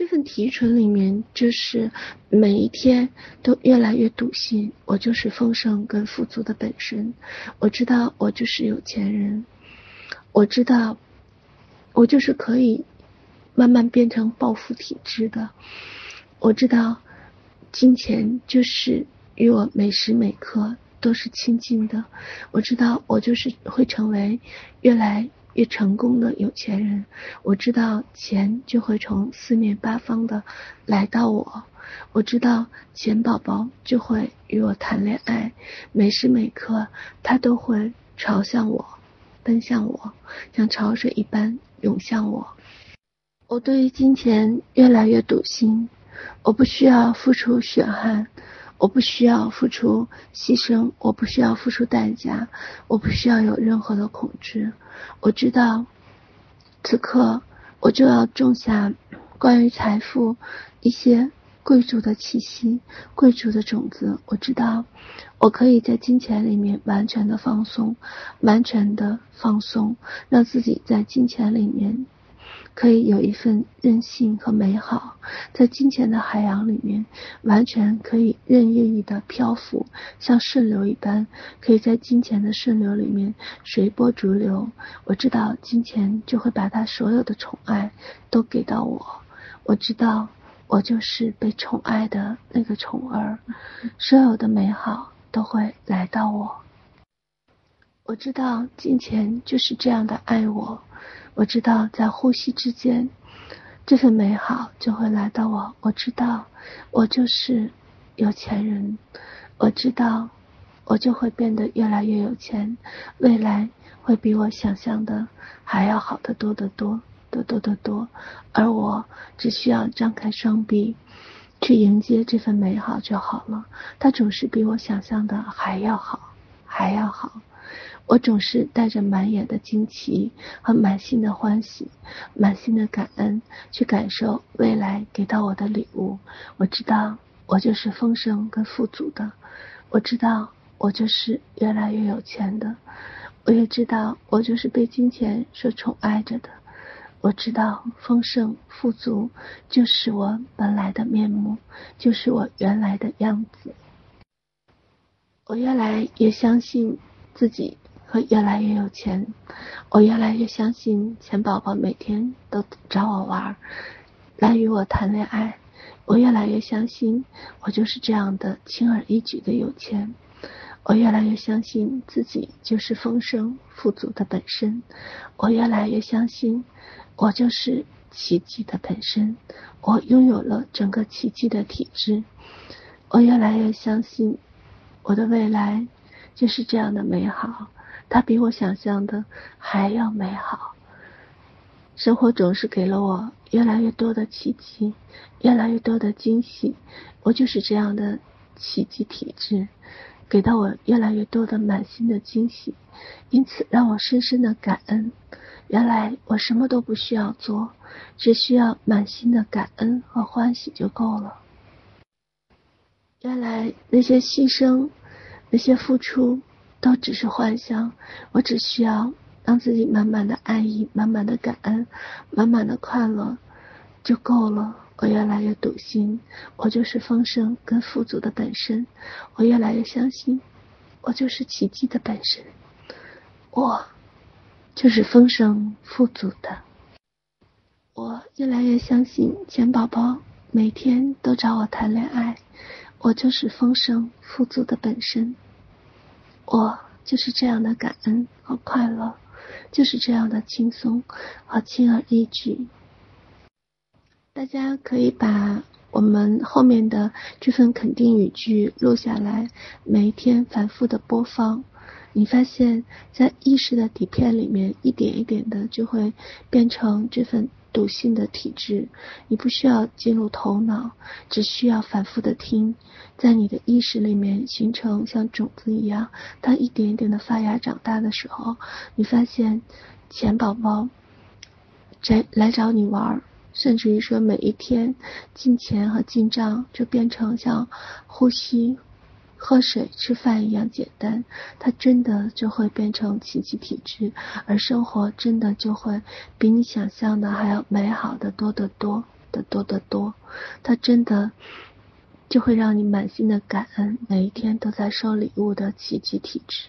这份提纯里面，就是每一天都越来越笃信，我就是丰盛跟富足的本身。我知道我就是有钱人，我知道我就是可以慢慢变成暴富体质的。我知道金钱就是与我每时每刻都是亲近的。我知道我就是会成为越来越成功的有钱人，我知道钱就会从四面八方的来到我，我知道钱宝宝就会与我谈恋爱，每时每刻他都会朝向我，奔向我，像潮水一般涌向我。我对于金钱越来越笃信，我不需要付出血汗。我不需要付出牺牲，我不需要付出代价，我不需要有任何的恐惧。我知道，此刻我就要种下关于财富一些贵族的气息、贵族的种子。我知道，我可以在金钱里面完全的放松，完全的放松，让自己在金钱里面。可以有一份任性和美好，在金钱的海洋里面，完全可以任意意的漂浮，像顺流一般，可以在金钱的顺流里面随波逐流。我知道金钱就会把他所有的宠爱都给到我，我知道我就是被宠爱的那个宠儿，所有的美好都会来到我。我知道金钱就是这样的爱我。我知道，在呼吸之间，这份美好就会来到我。我知道，我就是有钱人。我知道，我就会变得越来越有钱，未来会比我想象的还要好得多得多，得多得多。而我只需要张开双臂，去迎接这份美好就好了。它总是比我想象的还要好，还要好。我总是带着满眼的惊奇和满心的欢喜、满心的感恩去感受未来给到我的礼物。我知道我就是丰盛跟富足的，我知道我就是越来越有钱的，我也知道我就是被金钱所宠爱着的。我知道丰盛富足就是我本来的面目，就是我原来的样子。我越来越相信自己。会越来越有钱，我越来越相信钱宝宝每天都找我玩，来与我谈恋爱。我越来越相信我就是这样的轻而易举的有钱。我越来越相信自己就是丰盛富足的本身。我越来越相信我就是奇迹的本身。我拥有了整个奇迹的体质。我越来越相信我的未来就是这样的美好。它比我想象的还要美好。生活总是给了我越来越多的奇迹，越来越多的惊喜。我就是这样的奇迹体质，给到我越来越多的满心的惊喜，因此让我深深的感恩。原来我什么都不需要做，只需要满心的感恩和欢喜就够了。原来那些牺牲，那些付出。都只是幻想，我只需要让自己满满的爱意、满满的感恩、满满的快乐就够了。我越来越笃信，我就是丰盛跟富足的本身。我越来越相信，我就是奇迹的本身。我就是丰盛富足的。我越来越相信，钱宝宝每天都找我谈恋爱。我就是丰盛富足的本身。我就是这样的感恩和快乐，就是这样的轻松和轻而易举。大家可以把我们后面的这份肯定语句录下来，每一天反复的播放。你发现，在意识的底片里面，一点一点的就会变成这份。笃信的体质，你不需要进入头脑，只需要反复的听，在你的意识里面形成像种子一样，它一点一点的发芽长大的时候，你发现钱宝宝在来找你玩，甚至于说每一天进钱和进账就变成像呼吸。喝水、吃饭一样简单，它真的就会变成奇迹体质，而生活真的就会比你想象的还要美好的多得多。的多得多，它真的就会让你满心的感恩，每一天都在收礼物的奇迹体质。